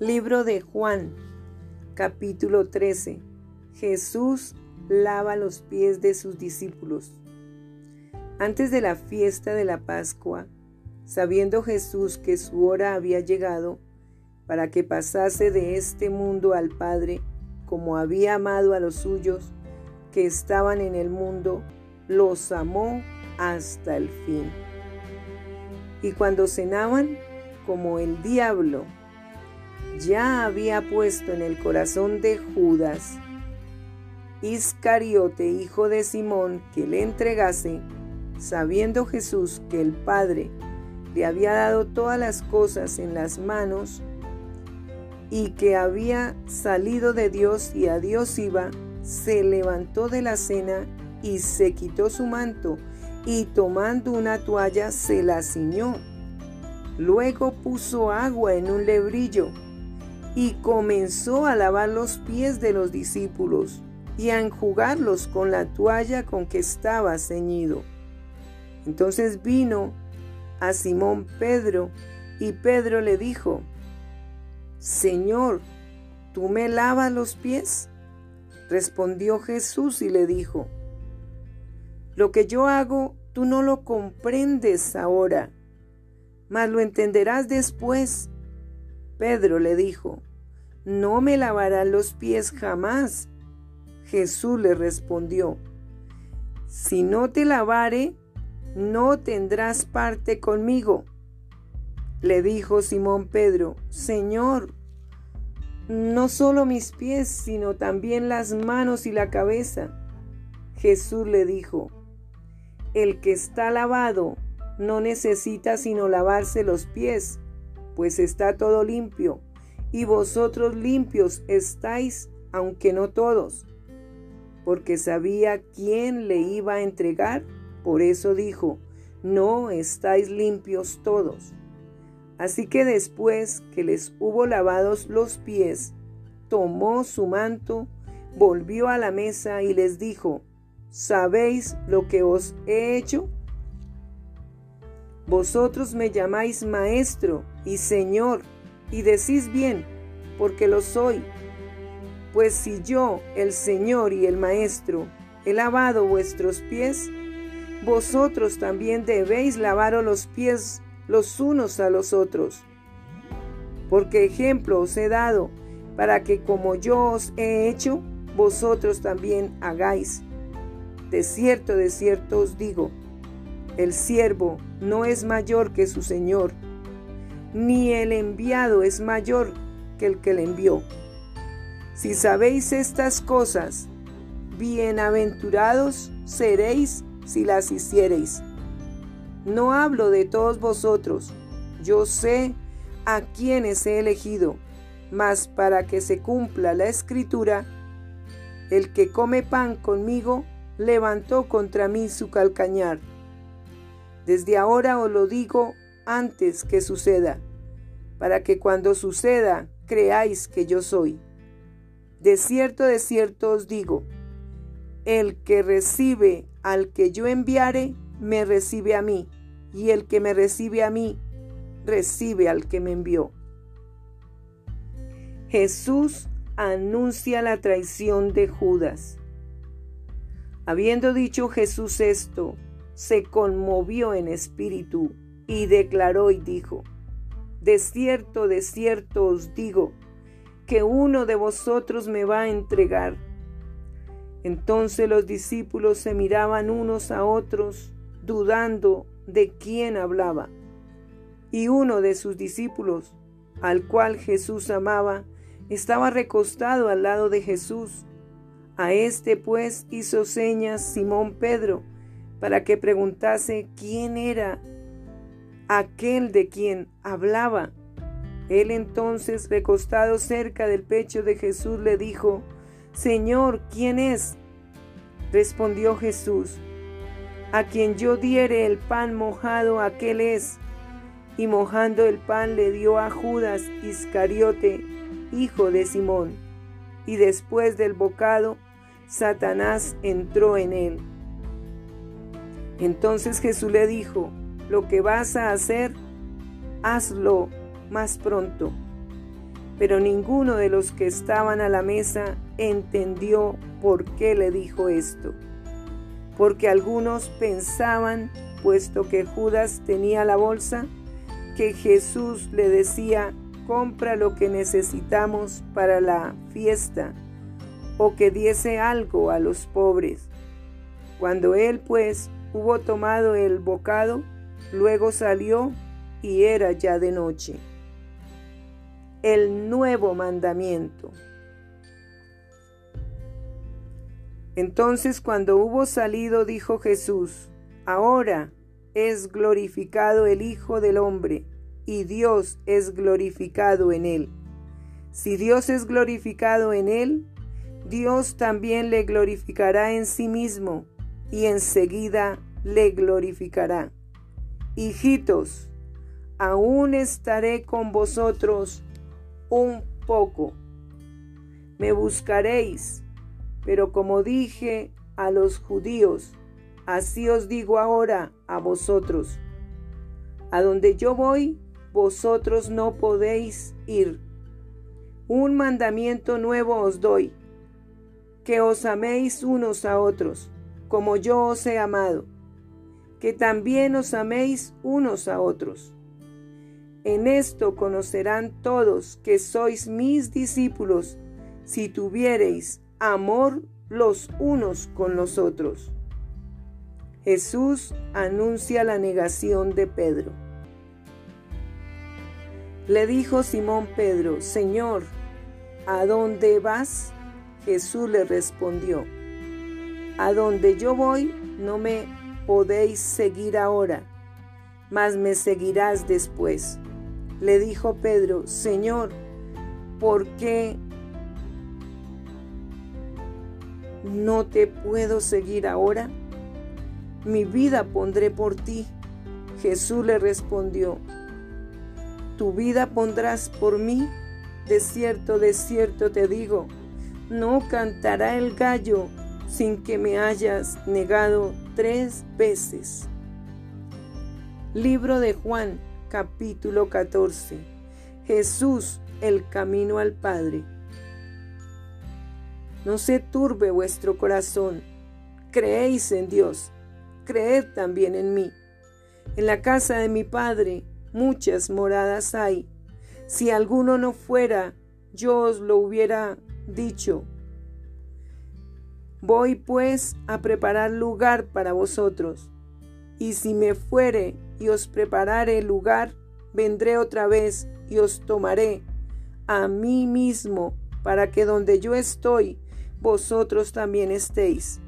Libro de Juan, capítulo 13. Jesús lava los pies de sus discípulos. Antes de la fiesta de la Pascua, sabiendo Jesús que su hora había llegado para que pasase de este mundo al Padre, como había amado a los suyos que estaban en el mundo, los amó hasta el fin. Y cuando cenaban, como el diablo ya había puesto en el corazón de Judas, Iscariote, hijo de Simón, que le entregase, sabiendo Jesús que el Padre le había dado todas las cosas en las manos y que había salido de Dios y a Dios iba, se levantó de la cena y se quitó su manto y tomando una toalla se la ciñó. Luego puso agua en un lebrillo y comenzó a lavar los pies de los discípulos y a enjugarlos con la toalla con que estaba ceñido. Entonces vino a Simón Pedro y Pedro le dijo, Señor, ¿tú me lavas los pies? Respondió Jesús y le dijo, Lo que yo hago tú no lo comprendes ahora, mas lo entenderás después. Pedro le dijo, No me lavarás los pies jamás. Jesús le respondió, Si no te lavare, no tendrás parte conmigo. Le dijo Simón Pedro, Señor, no solo mis pies, sino también las manos y la cabeza. Jesús le dijo, El que está lavado no necesita sino lavarse los pies pues está todo limpio, y vosotros limpios estáis, aunque no todos. Porque sabía quién le iba a entregar, por eso dijo, no estáis limpios todos. Así que después que les hubo lavados los pies, tomó su manto, volvió a la mesa y les dijo, ¿sabéis lo que os he hecho? Vosotros me llamáis maestro y señor, y decís bien, porque lo soy. Pues si yo, el Señor y el Maestro, he lavado vuestros pies, vosotros también debéis lavaros los pies los unos a los otros. Porque ejemplo os he dado, para que como yo os he hecho, vosotros también hagáis. De cierto, de cierto os digo, el siervo no es mayor que su Señor, ni el enviado es mayor que el que le envió. Si sabéis estas cosas, bienaventurados seréis si las hiciereis. No hablo de todos vosotros, yo sé a quienes he elegido, mas para que se cumpla la escritura, el que come pan conmigo levantó contra mí su calcañar. Desde ahora os lo digo antes que suceda, para que cuando suceda creáis que yo soy. De cierto, de cierto os digo, el que recibe al que yo enviare, me recibe a mí, y el que me recibe a mí, recibe al que me envió. Jesús anuncia la traición de Judas. Habiendo dicho Jesús esto, se conmovió en espíritu y declaró y dijo, De cierto, de cierto os digo, que uno de vosotros me va a entregar. Entonces los discípulos se miraban unos a otros, dudando de quién hablaba. Y uno de sus discípulos, al cual Jesús amaba, estaba recostado al lado de Jesús. A este pues hizo señas Simón Pedro, para que preguntase quién era aquel de quien hablaba. Él entonces, recostado cerca del pecho de Jesús, le dijo, Señor, ¿quién es? Respondió Jesús, a quien yo diere el pan mojado, aquel es. Y mojando el pan le dio a Judas Iscariote, hijo de Simón. Y después del bocado, Satanás entró en él. Entonces Jesús le dijo, lo que vas a hacer, hazlo más pronto. Pero ninguno de los que estaban a la mesa entendió por qué le dijo esto. Porque algunos pensaban, puesto que Judas tenía la bolsa, que Jesús le decía, compra lo que necesitamos para la fiesta, o que diese algo a los pobres. Cuando él pues hubo tomado el bocado, luego salió y era ya de noche. El nuevo mandamiento. Entonces cuando hubo salido, dijo Jesús, ahora es glorificado el Hijo del Hombre, y Dios es glorificado en él. Si Dios es glorificado en él, Dios también le glorificará en sí mismo, y enseguida le glorificará. Hijitos, aún estaré con vosotros un poco. Me buscaréis, pero como dije a los judíos, así os digo ahora a vosotros. A donde yo voy, vosotros no podéis ir. Un mandamiento nuevo os doy, que os améis unos a otros, como yo os he amado que también os améis unos a otros. En esto conocerán todos que sois mis discípulos, si tuviereis amor los unos con los otros. Jesús anuncia la negación de Pedro. Le dijo Simón Pedro, Señor, ¿a dónde vas? Jesús le respondió, A donde yo voy no me podéis seguir ahora, mas me seguirás después. Le dijo Pedro, Señor, ¿por qué no te puedo seguir ahora? Mi vida pondré por ti. Jesús le respondió, ¿tu vida pondrás por mí? De cierto, de cierto te digo, no cantará el gallo sin que me hayas negado tres veces. Libro de Juan, capítulo 14. Jesús, el camino al Padre. No se turbe vuestro corazón. Creéis en Dios, creed también en mí. En la casa de mi Padre muchas moradas hay. Si alguno no fuera, yo os lo hubiera dicho Voy pues a preparar lugar para vosotros. Y si me fuere y os preparare lugar, vendré otra vez y os tomaré a mí mismo, para que donde yo estoy, vosotros también estéis.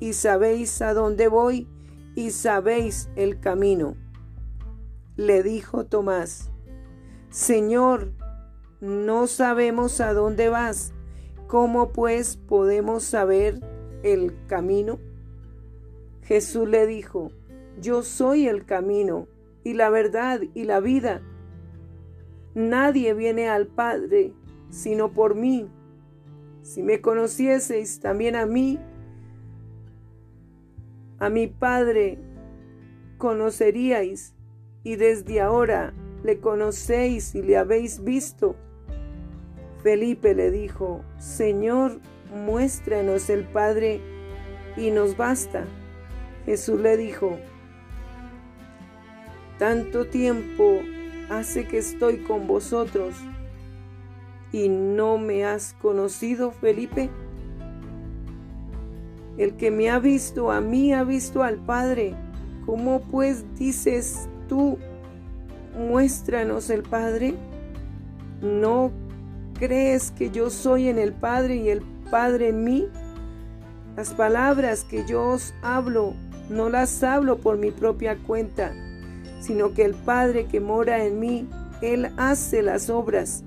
Y sabéis a dónde voy y sabéis el camino. Le dijo Tomás, Señor, no sabemos a dónde vas. ¿Cómo pues podemos saber el camino? Jesús le dijo, yo soy el camino y la verdad y la vida. Nadie viene al Padre sino por mí. Si me conocieseis también a mí, a mi Padre conoceríais y desde ahora le conocéis y le habéis visto. Felipe le dijo, Señor, muéstranos el Padre y nos basta. Jesús le dijo, tanto tiempo hace que estoy con vosotros y no me has conocido, Felipe. El que me ha visto a mí ha visto al Padre. ¿Cómo pues dices tú, muéstranos el Padre? ¿No crees que yo soy en el Padre y el Padre en mí. Las palabras que yo os hablo no las hablo por mi propia cuenta, sino que el Padre que mora en mí, Él hace las obras.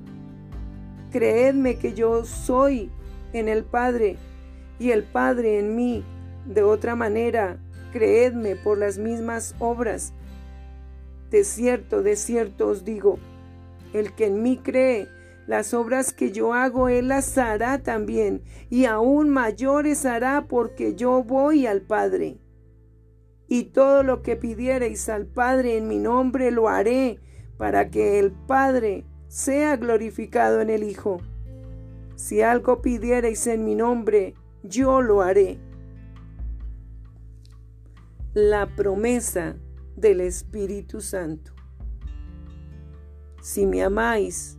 Creedme que yo soy en el Padre y el Padre en mí. De otra manera, creedme por las mismas obras. De cierto, de cierto os digo, el que en mí cree, las obras que yo hago, Él las hará también, y aún mayores hará porque yo voy al Padre. Y todo lo que pidiereis al Padre en mi nombre lo haré, para que el Padre sea glorificado en el Hijo. Si algo pidiereis en mi nombre, yo lo haré. La promesa del Espíritu Santo. Si me amáis,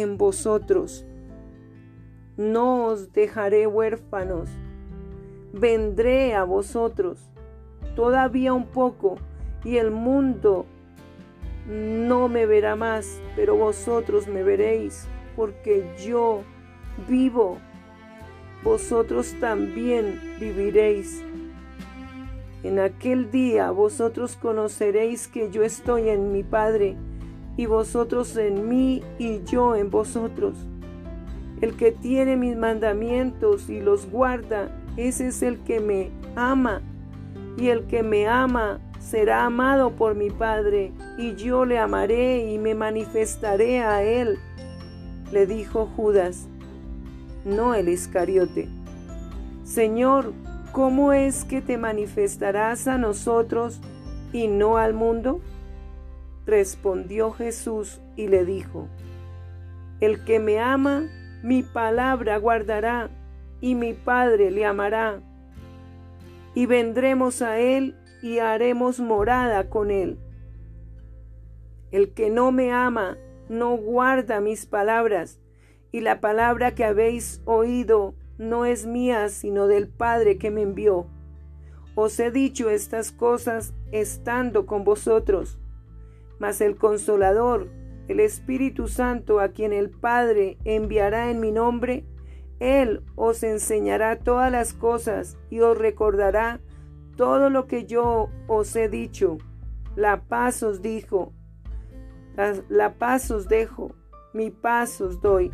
en vosotros. No os dejaré huérfanos, vendré a vosotros todavía un poco y el mundo no me verá más, pero vosotros me veréis, porque yo vivo, vosotros también viviréis. En aquel día vosotros conoceréis que yo estoy en mi Padre, y vosotros en mí y yo en vosotros. El que tiene mis mandamientos y los guarda, ese es el que me ama, y el que me ama será amado por mi Padre, y yo le amaré y me manifestaré a él le dijo Judas, no el Iscariote. Señor, ¿cómo es que te manifestarás a nosotros y no al mundo? Respondió Jesús y le dijo, El que me ama, mi palabra guardará, y mi Padre le amará, y vendremos a él y haremos morada con él. El que no me ama, no guarda mis palabras, y la palabra que habéis oído no es mía, sino del Padre que me envió. Os he dicho estas cosas estando con vosotros, mas el consolador, el Espíritu Santo, a quien el Padre enviará en mi nombre, Él os enseñará todas las cosas y os recordará todo lo que yo os he dicho. La paz os dijo, la, paz os dejo, mi paz os doy.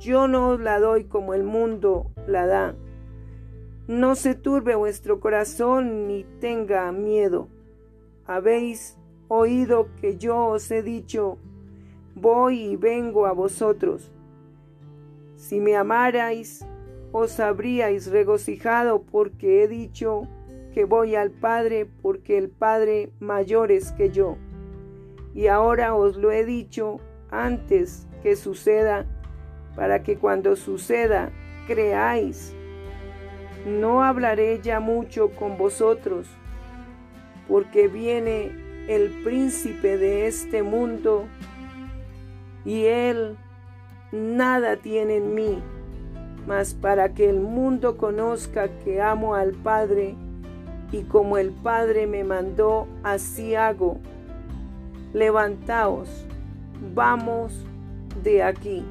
Yo no os la doy como el mundo la da. No se turbe vuestro corazón ni tenga miedo. Habéis oído que yo os he dicho, voy y vengo a vosotros. Si me amarais, os habríais regocijado porque he dicho que voy al Padre, porque el Padre mayor es que yo y ahora os lo he dicho antes que suceda, para que cuando suceda creáis. No hablaré ya mucho con vosotros, porque viene el príncipe de este mundo, y él nada tiene en mí, mas para que el mundo conozca que amo al Padre, y como el Padre me mandó, así hago levantaos, vamos de aquí.